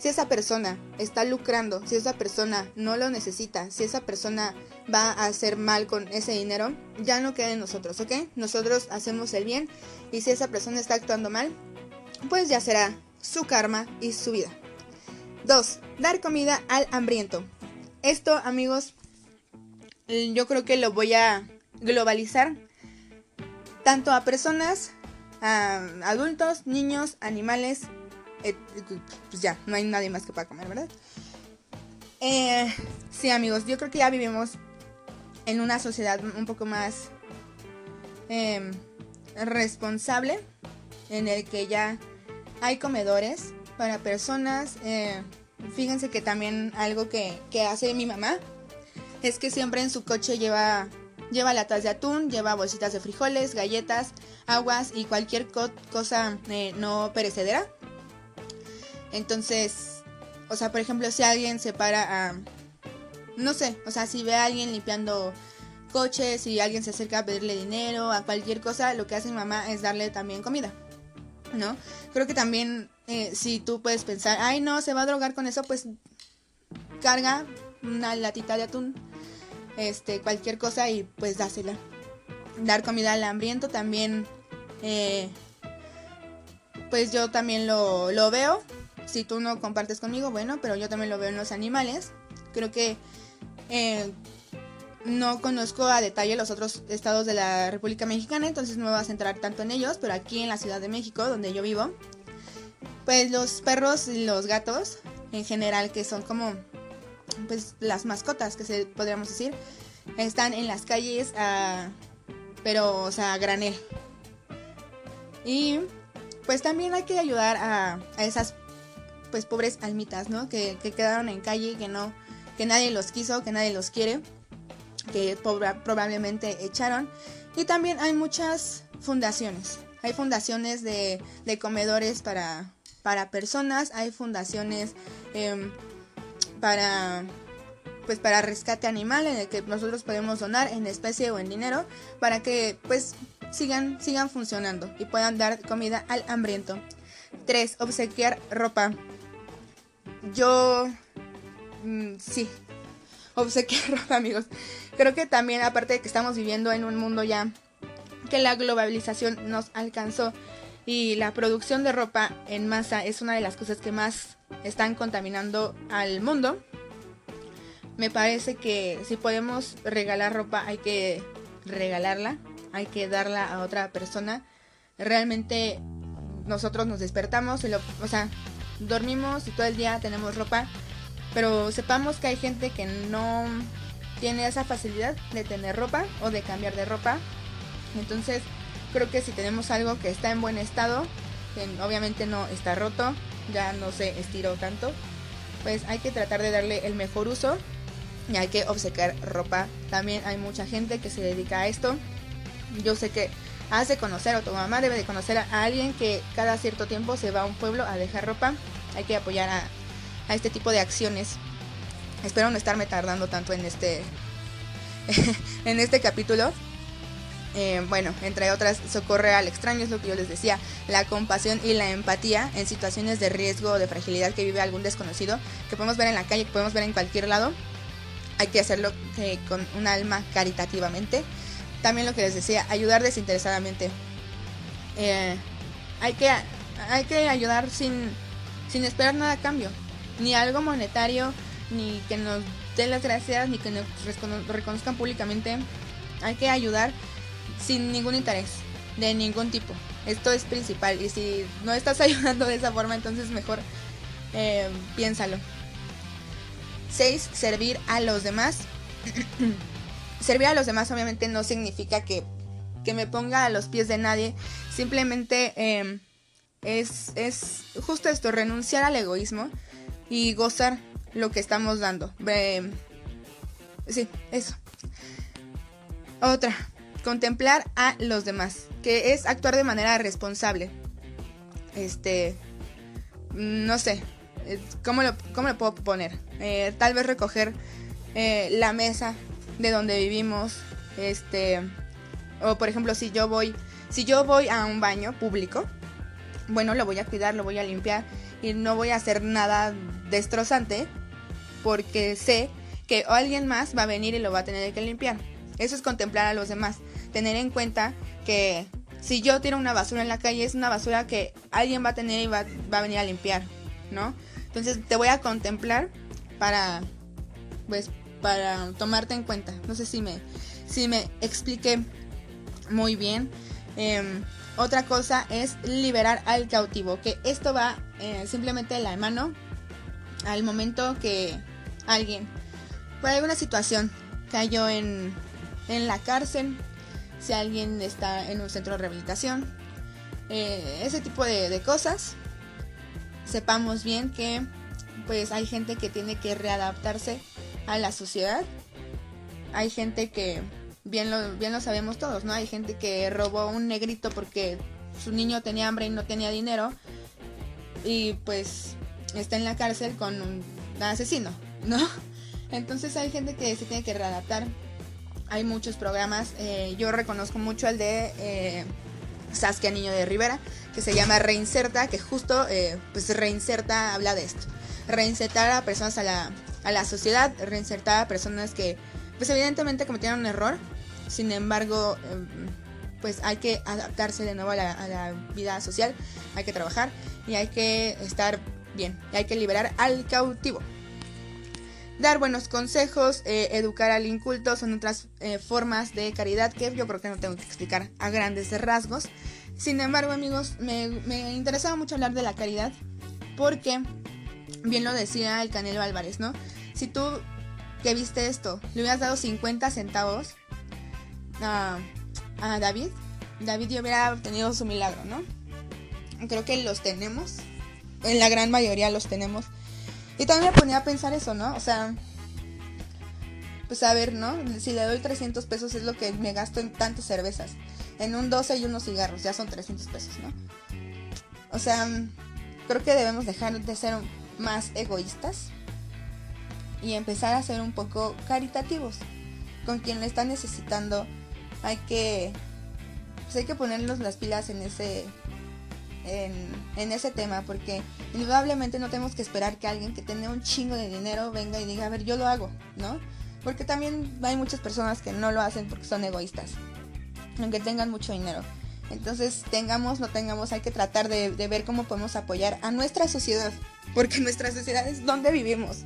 Si esa persona está lucrando, si esa persona no lo necesita, si esa persona va a hacer mal con ese dinero, ya no queda en nosotros, ¿ok? Nosotros hacemos el bien y si esa persona está actuando mal, pues ya será su karma y su vida. 2. Dar comida al hambriento. Esto, amigos, yo creo que lo voy a globalizar tanto a personas, a adultos, niños, animales. Pues ya, no hay nadie más que pueda comer, ¿verdad? Eh, sí, amigos, yo creo que ya vivimos en una sociedad un poco más em, responsable, en el que ya hay comedores para personas. Eh, fíjense que también algo que, hace mi mamá es que siempre en su coche lleva, lleva latas de atún, lleva bolsitas de frijoles, galletas, aguas y cualquier cosa eh, no perecedera. Entonces, o sea, por ejemplo, si alguien se para a... No sé, o sea, si ve a alguien limpiando coches, si alguien se acerca a pedirle dinero, a cualquier cosa, lo que hace mi mamá es darle también comida. ¿no? Creo que también eh, si tú puedes pensar, ay no, se va a drogar con eso, pues carga una latita de atún, este, cualquier cosa y pues dásela. Dar comida al hambriento también, eh, pues yo también lo, lo veo. Si tú no compartes conmigo, bueno, pero yo también lo veo en los animales. Creo que eh, no conozco a detalle los otros estados de la República Mexicana, entonces no me voy a centrar tanto en ellos, pero aquí en la Ciudad de México, donde yo vivo, pues los perros y los gatos en general, que son como pues las mascotas que se podríamos decir, están en las calles pero o sea, a granel. Y pues también hay que ayudar a, esas pues pobres almitas, ¿no? Que, que quedaron en calle, que no, que nadie los quiso, que nadie los quiere que probablemente echaron. Y también hay muchas fundaciones. Hay fundaciones de, comedores para, para personas, hay fundaciones em, para pues para rescate animal en el que nosotros podemos donar en especie o en dinero para que pues sigan sigan funcionando y puedan dar comida al hambriento. 3. Obsequiar ropa. Yo mm, sí, obsequiar ropa, amigos. Creo que también, aparte de que estamos viviendo en un mundo ya que la globalización nos alcanzó y la producción de ropa en masa es una de las cosas que más están contaminando al mundo. Me parece que si podemos regalar ropa hay que regalarla, hay que darla a otra persona. Realmente nosotros nos despertamos, y lo, o sea, dormimos y todo el día tenemos ropa, pero sepamos que hay gente que no tiene esa facilidad de tener ropa o de cambiar de ropa. Entonces, creo que si tenemos algo que está en buen estado, que obviamente no está roto, ya no se estiró tanto, pues hay que tratar de darle el mejor uso y hay que obsequiar ropa. También hay mucha gente que se dedica a esto. Yo sé que has de conocer o tu mamá debe de conocer a alguien que cada cierto tiempo se va a un pueblo a dejar ropa. Hay que apoyar a, este tipo de acciones. Espero no estarme tardando tanto en este en este capítulo. Eh, bueno, entre otras, socorre al extraño, es lo que yo les decía, la compasión y la empatía en situaciones de riesgo o de fragilidad que vive algún desconocido, que podemos ver en la calle, que podemos ver en cualquier lado. Hay que hacerlo eh, con un alma caritativamente. También lo que les decía, ayudar desinteresadamente. Eh, hay, que, hay que ayudar sin, sin esperar nada a cambio, ni algo monetario, ni que nos den las gracias, ni que nos reconozcan públicamente. Hay que ayudar sin ningún interés, de ningún tipo. Esto es principal y si no estás ayudando de esa forma, entonces mejor eh, piénsalo. 6. Servir a los demás. Servir a los demás obviamente no significa que, que, me ponga a los pies de nadie. Simplemente em, es, es justo esto, renunciar al egoísmo y gozar lo que estamos dando. sí, eso. Otra, contemplar a los demás, que es actuar de manera responsable. Este, no sé, ¿cómo lo, cómo lo puedo poner? Eh, tal vez recoger eh, la mesa de donde vivimos, este, o por ejemplo si yo voy, si yo voy a un baño público, bueno, lo voy a cuidar, lo voy a limpiar y no voy a hacer nada destrozante porque sé que alguien más va a venir y lo va a tener que limpiar. Eso es contemplar a los demás. Tener en cuenta que si yo tiro una basura en la calle, es una basura que alguien va a tener y va, a venir a limpiar, ¿no? Entonces te voy a contemplar para, pues, para tomarte en cuenta. No sé si me, si me expliqué muy bien. Em, otra cosa es liberar al cautivo, que esto va eh, simplemente de la mano al momento que alguien, por alguna situación, cayó en, en la cárcel, si alguien está en un centro de rehabilitación, eh, ese tipo de, cosas, sepamos bien que pues hay gente que tiene que readaptarse a la sociedad, hay gente que bien lo, bien lo sabemos todos, ¿no? Hay gente que robó un negrito porque su niño tenía hambre y no tenía dinero y pues está en la cárcel con un asesino, ¿no? Entonces hay gente que se tiene que readaptar. Hay muchos programas. Eh, yo reconozco mucho el de eh, Saskia Niño de Rivera, que se llama Reinserta, que justo eh, pues Reinserta habla de esto. Reinsertar a personas a la, a la sociedad, reinsertar a personas que pues evidentemente cometieron un error. Sin embargo, em, pues hay que adaptarse de nuevo a la, vida social, hay que trabajar y hay que estar bien, hay que liberar al cautivo. Dar buenos consejos, eh, educar al inculto son otras eh, formas de caridad que yo creo que no tengo que explicar a grandes rasgos. Sin embargo, amigos, me, me interesaba mucho hablar de la caridad porque, bien lo decía el Canelo Álvarez, ¿no? Si tú que viste esto, le hubieras dado 50 centavos a, a David, David ya hubiera obtenido su milagro, ¿no? Creo que los tenemos en la gran mayoría los tenemos. Y también me ponía a pensar eso, ¿no? O sea, pues a ver, ¿no? Si le doy 300 pesos es lo que me gasto en tantas cervezas. En un 12 y unos cigarros, ya son 300 pesos, ¿no? O sea, creo que debemos dejar de ser más egoístas y empezar a ser un poco caritativos. Con quien lo está necesitando hay que pues hay que ponernos las pilas en ese en, ese tema, porque indudablemente no tenemos que esperar que alguien que tiene un chingo de dinero venga y diga, a ver, yo lo hago, ¿no? Porque también hay muchas personas que no lo hacen porque son egoístas, aunque tengan mucho dinero. Entonces, tengamos, no tengamos, hay que tratar de, de ver cómo podemos apoyar a nuestra sociedad, porque nuestra sociedad es donde vivimos,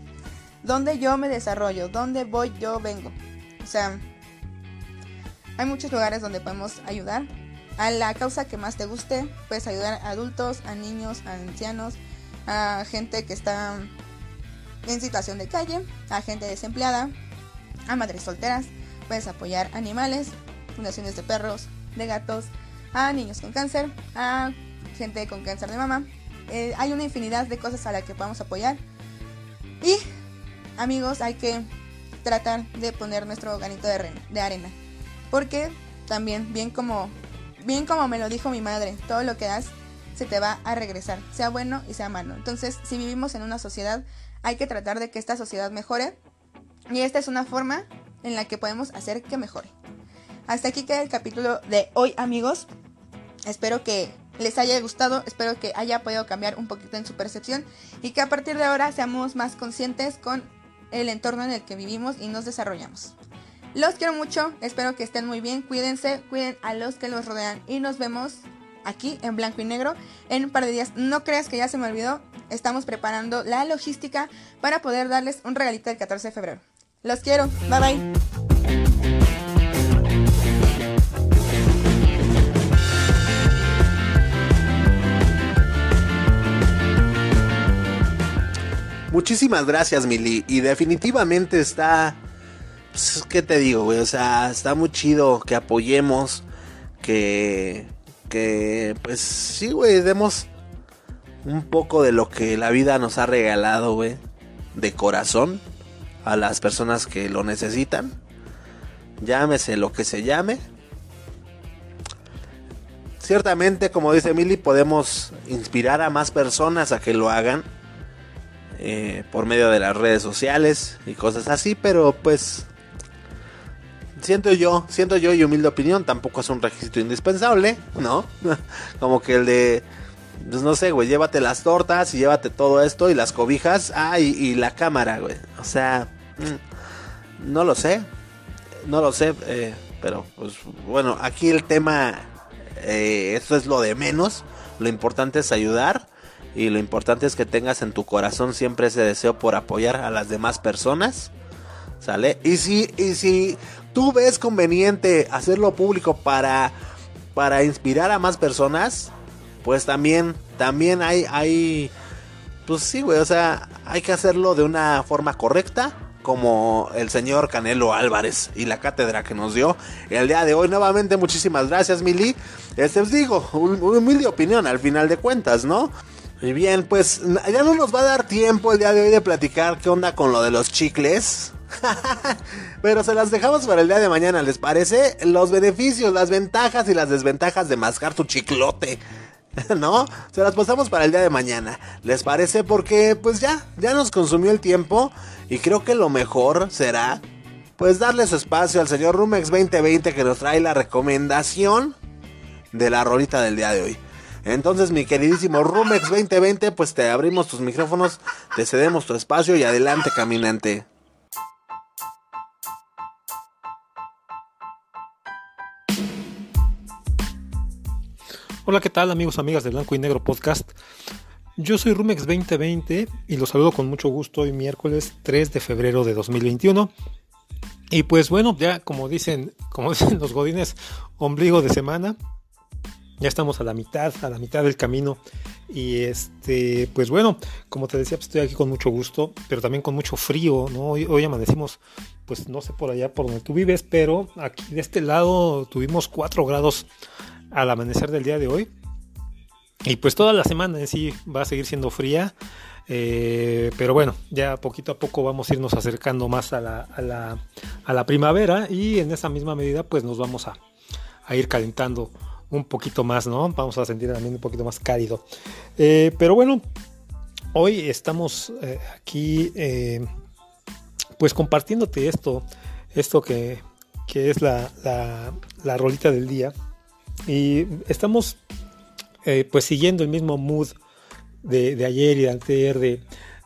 donde yo me desarrollo, donde voy, yo vengo. O sea, hay muchos lugares donde podemos ayudar a la causa que más te guste. Puedes ayudar a adultos, a niños, a ancianos, a gente que está en situación de calle, a gente desempleada, a madres solteras. Puedes apoyar animales, fundaciones de perros, de gatos, a niños con cáncer, a gente con cáncer de mama. Eh, hay una infinidad de cosas a las que podemos apoyar. Y amigos, hay que tratar de poner nuestro granito de, de arena. Porque también, bien como bien como me lo dijo mi madre, todo lo que das se te va a regresar, sea bueno y sea malo. Entonces, si vivimos en una sociedad, hay que tratar de que esta sociedad mejore y esta es una forma en la que podemos hacer que mejore. Hasta aquí queda el capítulo de hoy, amigos. Espero que les haya gustado, espero que haya podido cambiar un poquito en su percepción y que a partir de ahora seamos más conscientes con el entorno en el que vivimos y nos desarrollamos. Los quiero mucho, espero que estén muy bien, cuídense, cuiden a los que los rodean y nos vemos aquí en blanco y negro en un par de días. No creas que ya se me olvidó, estamos preparando la logística para poder darles un regalito el 14 de febrero. Los quiero, bye bye. Muchísimas gracias, Mili. Y definitivamente está. Pues, ¿Qué te digo, güey? O sea, está muy chido que apoyemos. Que. Que. Pues sí, güey. Demos un poco de lo que la vida nos ha regalado, güey. De corazón. A las personas que lo necesitan. Llámese lo que se llame. Ciertamente, como dice Mili, podemos inspirar a más personas a que lo hagan eh, por medio de las redes sociales y cosas así, pero pues siento yo, siento yo y humilde opinión, tampoco es un requisito indispensable, ¿no? Como que el de, pues no sé, güey, llévate las tortas y llévate todo esto y las cobijas, ah, y, la cámara, güey. O sea, mm, no lo sé, no lo sé, eh, pero pues bueno, aquí el tema, eh, esto es lo de menos, lo importante es ayudar y lo importante es que tengas en tu corazón siempre ese deseo por apoyar a las demás personas. ¿Sale? Y si, y si tú ves conveniente hacerlo público para, para inspirar a más personas, pues también, también hay, hay, pues sí, güey, o sea, hay que hacerlo de una forma correcta, como el señor Canelo Álvarez y la cátedra que nos dio el día de hoy. Nuevamente, muchísimas gracias, Mili. Este os digo, una humilde opinión al final de cuentas, ¿no? Y bien, pues ya no nos va a dar tiempo el día de hoy de platicar qué onda con lo de los chicles. Pero se las dejamos para el día de mañana, ¿les parece? Los beneficios, las ventajas y las desventajas de mascar tu chiclote. ¿No? Se las pasamos para el día de mañana. ¿Les parece? Porque pues ya, ya nos consumió el tiempo y creo que lo mejor será pues darle su espacio al señor Rumex 2020 que nos trae la recomendación de la rolita del día de hoy. Entonces, mi queridísimo Rumex 2020, pues te abrimos tus micrófonos, te cedemos tu espacio y adelante, caminante. Hola, ¿qué tal amigos, amigas de Blanco y Negro Podcast? Yo soy Rumex 2020 y los saludo con mucho gusto hoy miércoles 3 de febrero de 2021. Y pues bueno, ya como dicen, como dicen los godines, ombligo de semana. Ya estamos a la mitad, a la mitad del camino. Y este, pues bueno, como te decía, pues estoy aquí con mucho gusto, pero también con mucho frío, hoy amanecimos, pues no sé por allá por donde tú vives, pero aquí de este lado tuvimos 4 grados al amanecer del día de hoy. Y pues toda la semana en sí va a seguir siendo fría. Eh, pero bueno, ya poquito a poco vamos a irnos acercando más a la, a la, a la primavera y en esa misma medida pues nos vamos a, a ir calentando un poquito más, ¿no? Vamos a sentir también un poquito más cálido. Eh, pero bueno, hoy estamos eh, aquí, eh, pues compartiéndote esto, esto que, que es la, la, rolita del día. Y estamos, pues siguiendo el mismo mood de, ayer y de anterior de,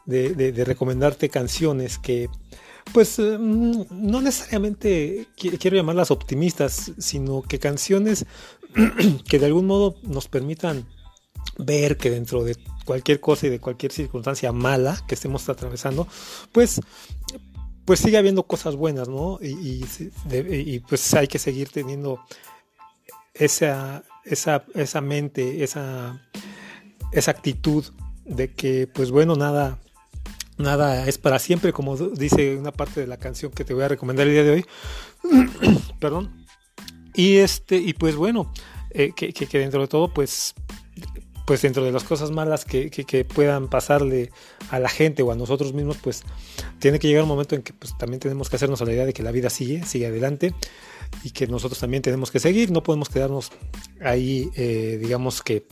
de recomendarte canciones que pues mm, no necesariamente quiero llamarlas optimistas, sino que canciones que de algún modo nos permitan ver que dentro de cualquier cosa y de cualquier circunstancia mala que estemos atravesando, pues, pues sigue habiendo cosas buenas, ¿no? Y, pues hay que seguir teniendo esa, esa, esa mente, esa, esa actitud de que, pues bueno, nada, nada es para siempre, como dice una parte de la canción que te voy a recomendar el día de hoy. Perdón. Y este, y pues bueno, eh, que, dentro de todo, pues pues dentro de las cosas malas que, que, puedan pasarle a la gente o a nosotros mismos, pues tiene que llegar un momento en que pues, también tenemos que hacernos a la idea de que la vida sigue, sigue adelante y que nosotros también tenemos que seguir, no podemos quedarnos ahí, eh, digamos que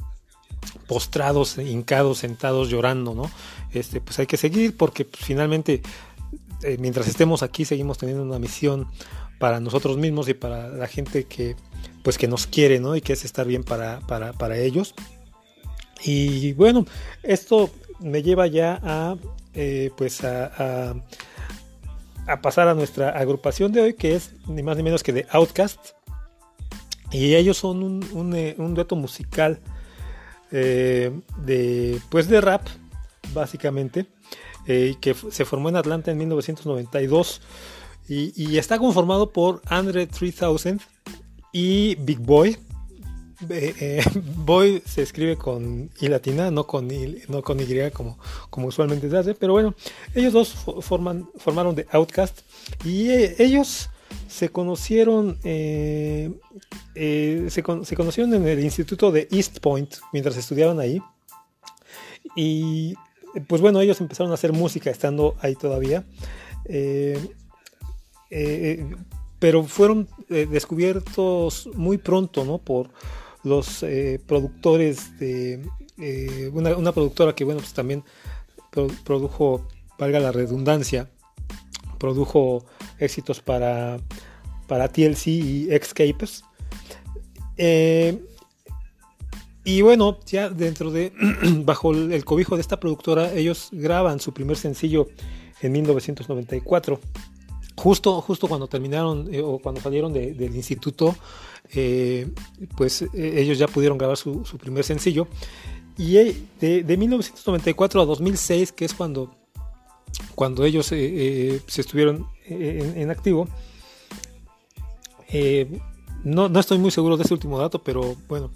postrados, hincados, sentados, llorando, ¿no? Este, pues hay que seguir porque pues, finalmente eh, mientras estemos aquí seguimos teniendo una misión para nosotros mismos y para la gente que pues que nos quiere, ¿no? Y que es estar bien para, para, ellos. Y bueno, esto me lleva ya a eh, pues a, a, pasar a nuestra agrupación de hoy, que es ni más ni menos que de Outcast. Y ellos son un, un, eh, dueto musical de pues de rap, básicamente. Eh, que se formó en Atlanta en 1992 y, está conformado por Andre 3000 y Big Boy. Eh, eh, Boy se escribe con I latina, no con Y, no con y como, como usualmente se hace, pero bueno, ellos dos forman, formaron The Outcast y ellos se conocieron se, se, conocieron en el instituto de East Point mientras estudiaban ahí y pues bueno, ellos empezaron a hacer música estando ahí todavía. Eh, eh, pero fueron eh, descubiertos muy pronto, ¿no? Por los productores de una, productora que, bueno, pues también produjo, valga la redundancia, produjo éxitos para, para TLC y Escapes. Y bueno, ya dentro de, bajo el cobijo de esta productora, ellos graban su primer sencillo en 1994. Justo, justo cuando terminaron eh, o cuando salieron del instituto, eh, pues eh, ellos ya pudieron grabar su, primer sencillo. Y de, 1994 a 2006, que es cuando, cuando ellos se estuvieron en, en activo, no, no, estoy muy seguro de ese último dato, pero bueno,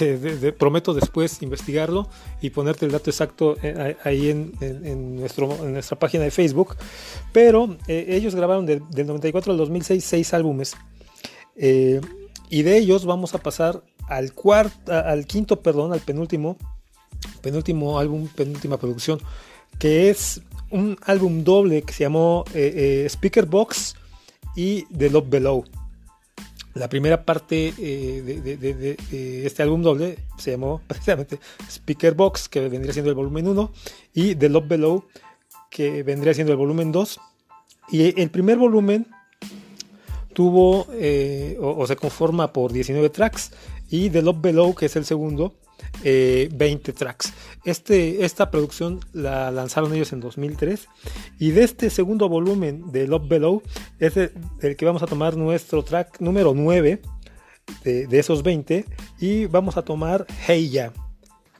prometo después investigarlo y ponerte el dato exacto eh, ahí en, nuestra página de Facebook. Pero eh, ellos grabaron del 94 al 2006 seis álbumes. Eh, y de ellos vamos a pasar al, cuarto, al quinto, perdón, al penúltimo, penúltimo álbum, penúltima producción, que es un álbum doble que se llamó Speaker Box y The Love Below. La primera parte eh, de, este álbum doble se llamó precisamente Speaker Box, que vendría siendo el volumen 1, y The Love Below, que vendría siendo el volumen 2. Y el primer volumen tuvo eh, o, se conforma por 19 tracks, y The Love Below, que es el segundo, 20 eh, tracks. Este, esta producción la lanzaron ellos en 2003 y de este segundo volumen de Love Below es el, que vamos a tomar nuestro track número 9 de, esos 20 y vamos a tomar Hey Ya,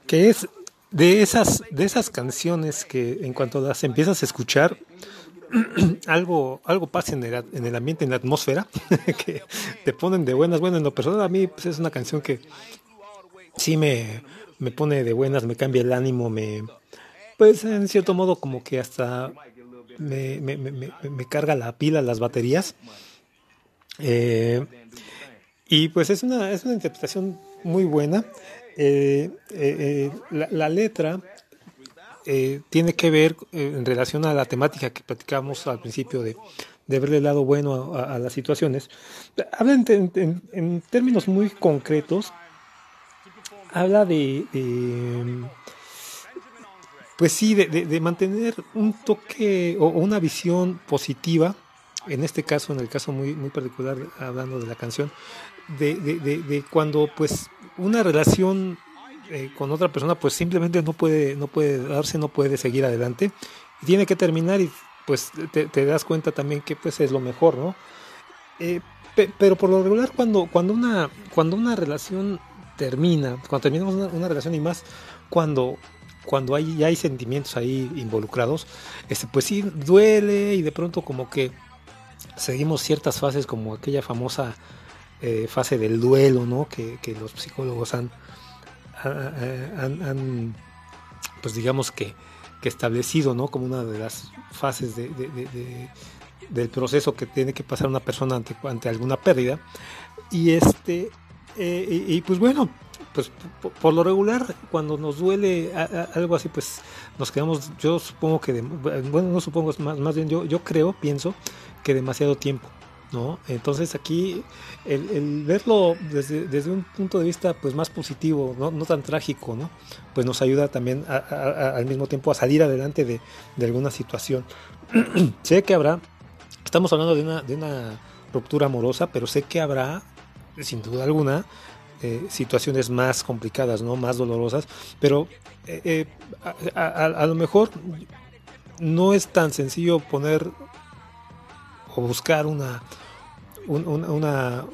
que es de esas, de esas canciones que en cuanto las empiezas a escuchar, algo, algo pasa en el, en el, ambiente, en la atmósfera, que te ponen de buenas, buenas. En lo personal, a mí pues, es una canción que, sí me, me pone de buenas, me cambia el ánimo, me pues en cierto modo como que hasta me, me, me, carga la pila, las baterías. Eh, y pues es una, es una interpretación muy buena. Eh, eh, la, letra tiene que ver en relación a la temática que platicamos al principio de, de verle el lado bueno a, las situaciones. Habla en, en, términos muy concretos habla de, pues sí, de, mantener un toque o, una visión positiva, en este caso, en el caso muy, muy particular, hablando de la canción, de, cuando pues una relación eh, con otra persona pues simplemente no puede, no puede darse, no puede seguir adelante, tiene que terminar y pues te, das cuenta también que pues es lo mejor, ¿no? Eh, pero por lo regular cuando, cuando, una, cuando una relación termina, cuando terminamos una, relación y más cuando cuando hay, hay sentimientos ahí involucrados, este, pues sí duele y de pronto como que seguimos ciertas fases como aquella famosa eh, fase del duelo, ¿no? Que, los psicólogos han, han, pues digamos que, que, establecido, ¿no? Como una de las fases de, del proceso que tiene que pasar una persona ante, ante alguna pérdida. Y este, eh, y, pues bueno, pues por lo regular cuando nos duele algo así pues nos quedamos yo supongo que bueno no supongo más, más bien yo yo creo pienso que demasiado tiempo ¿no? Entonces aquí el, verlo desde, un punto de vista pues más positivo, no, no tan trágico, ¿no? Pues nos ayuda también al mismo tiempo a salir adelante de, alguna situación. sé que habrá, estamos hablando de una, de una ruptura amorosa, pero sé que habrá, sin duda alguna, eh, situaciones más complicadas, ¿no? Más dolorosas, pero eh, eh, a lo mejor no es tan sencillo poner o buscar una, una,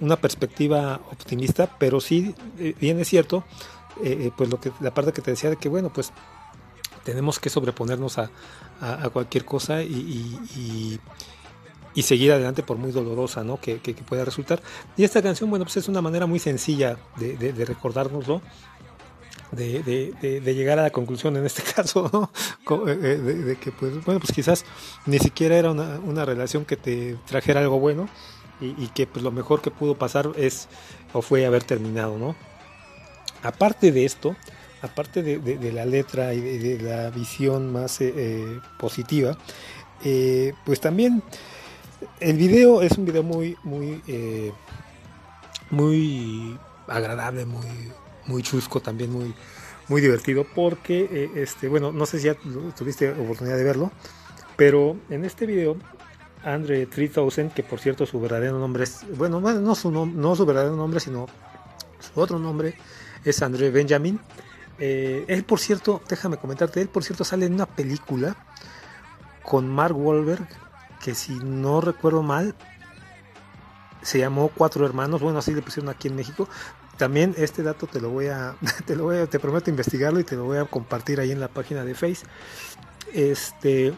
una, perspectiva optimista, pero sí, eh, bien es cierto, pues lo que la parte que te decía de que bueno, pues tenemos que sobreponernos a, a, cualquier cosa y, y, seguir adelante por muy dolorosa ¿no? que, que, pueda resultar. Y esta canción, bueno, pues es una manera muy sencilla de, de, de recordárnoslo. De, de, de, llegar a la conclusión en este caso, ¿no? de, que pues bueno pues quizás ni siquiera era una, una relación que te trajera algo bueno y, que pues lo mejor que pudo pasar es o fue haber terminado, ¿no? Aparte de esto, aparte de, la letra y de, la visión más eh, eh, positiva, eh, pues también el video es un video muy, muy, muy agradable, muy, muy chusco, también muy, muy divertido, porque, este, bueno, no sé si ya tuviste oportunidad de verlo, pero en este video Andre 3000, que por cierto su verdadero nombre es, bueno, no su, no su verdadero nombre, sino su otro nombre es André Benjamin. Eh, él, por cierto, déjame comentarte, él, por cierto, sale en una película con Mark Wahlberg, que si no recuerdo mal, se llamó Cuatro Hermanos, bueno, así le pusieron aquí en México. También este dato te lo voy a, te lo voy a, te prometo investigarlo y te lo voy a compartir ahí en la página de Face. Este,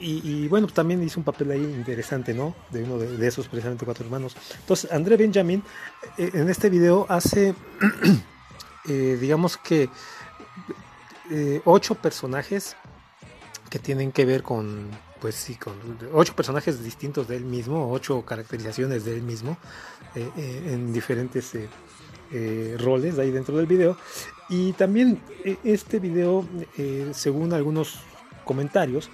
y, bueno, también hizo un papel ahí interesante, ¿no? De uno de, esos precisamente cuatro hermanos. Entonces, André Benjamin eh, en este video hace, eh, digamos que, eh, ocho personajes que tienen que ver con, pues sí, con ocho personajes distintos de él mismo, ocho caracterizaciones de él mismo, en diferentes roles ahí dentro del video. Y también este video, según algunos comentarios,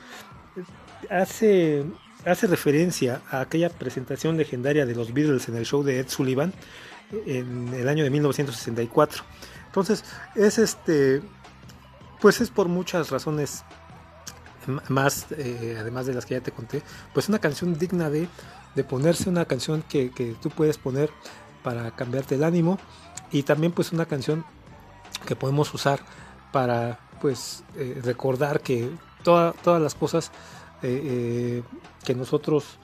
hace, hace referencia a aquella presentación legendaria de los Beatles en el show de Ed Sullivan en el año de 1964. Entonces, es este, pues es por muchas razones más, eh, además de las que ya te conté, pues una canción digna de, de ponerse, una canción que, que, tú puedes poner para cambiarte el ánimo y también pues una canción que podemos usar para pues eh, recordar que todas las cosas eh, que nosotros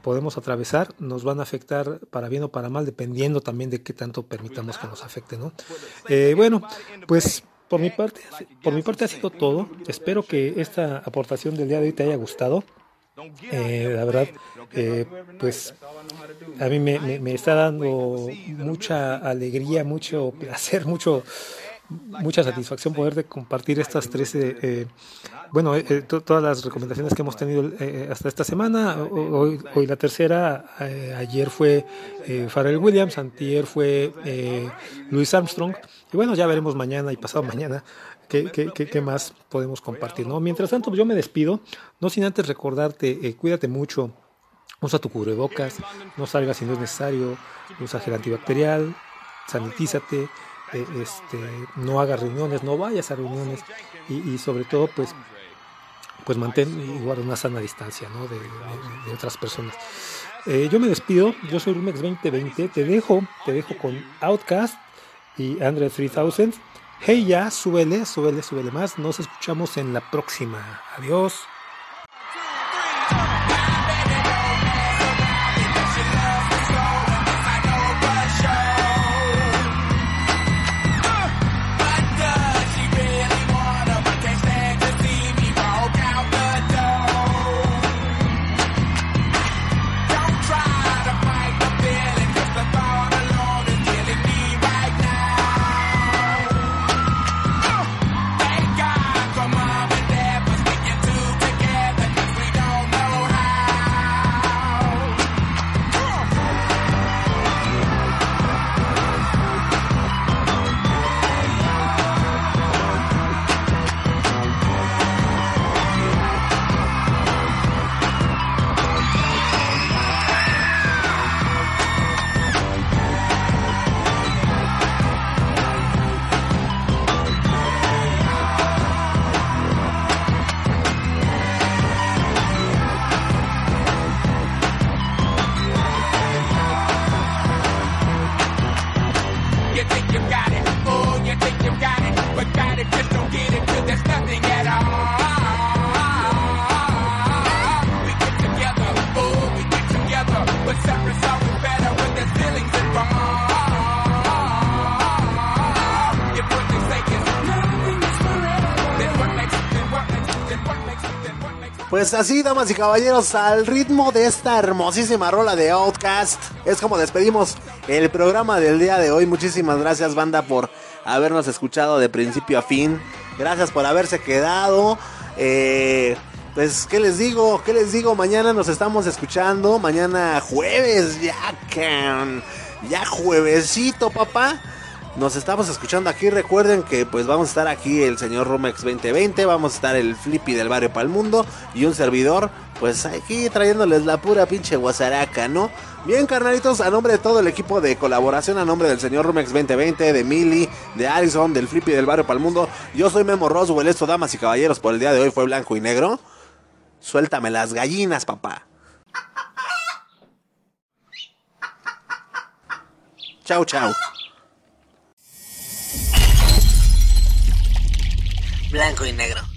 podemos atravesar nos van a afectar para bien o para mal, dependiendo también de qué tanto permitamos que nos afecte. ¿no? bueno, pues por mi parte, por mi parte ha sido todo. Espero que esta aportación del día de hoy te haya gustado. la verdad, pues a mí me, está dando mucha alegría, mucho placer, mucho mucha satisfacción poder compartir estas tres, eh, eh, bueno, eh, todas las recomendaciones que hemos tenido hasta esta semana. Hoy, hoy la tercera, ayer fue Pharrell Williams, antier fue Louis Armstrong. Y bueno, ya veremos mañana y pasado mañana qué, más podemos compartir. Mientras tanto, yo me despido, no sin antes recordarte, cuídate mucho. Usa tu cubrebocas, no salgas si no es necesario, usa gel antibacterial, sanitízate, eh, este, no hagas reuniones, no vayas a reuniones y, sobre todo pues pues mantén igual una sana distancia de, otras personas. Eh, yo me despido, yo soy Rumex 2020, te dejo, te dejo con Outcast y Andre 3000. Hey ya, súbele, súbele, súbele más. Nos escuchamos en la próxima. Adiós. Pues así, damas y caballeros, al ritmo de esta hermosísima rola de Outcast, es como despedimos el programa del día de hoy. Muchísimas gracias, banda, por habernos escuchado de principio a fin. Gracias por haberse quedado. Eh, pues, ¿qué les digo? ¿Qué les digo? Mañana nos estamos escuchando. Mañana jueves, ya, can. Ya juevesito, papá. Nos estamos escuchando aquí. Recuerden que pues vamos a estar aquí el señor Romex 2020. Vamos a estar el Flippy del barrio Palmundo. Y un servidor. Pues aquí trayéndoles la pura pinche guasaraca, ¿no? Bien, carnalitos, a nombre de todo el equipo de colaboración, a nombre del señor Romex 2020, de Mili, de Allison, del Flippy del barrio Palmundo. Yo soy Memo Roswell. Esto, damas y caballeros, por el día de hoy fue blanco y negro. Suéltame las gallinas, papá. Chau, chau. Blanco y negro.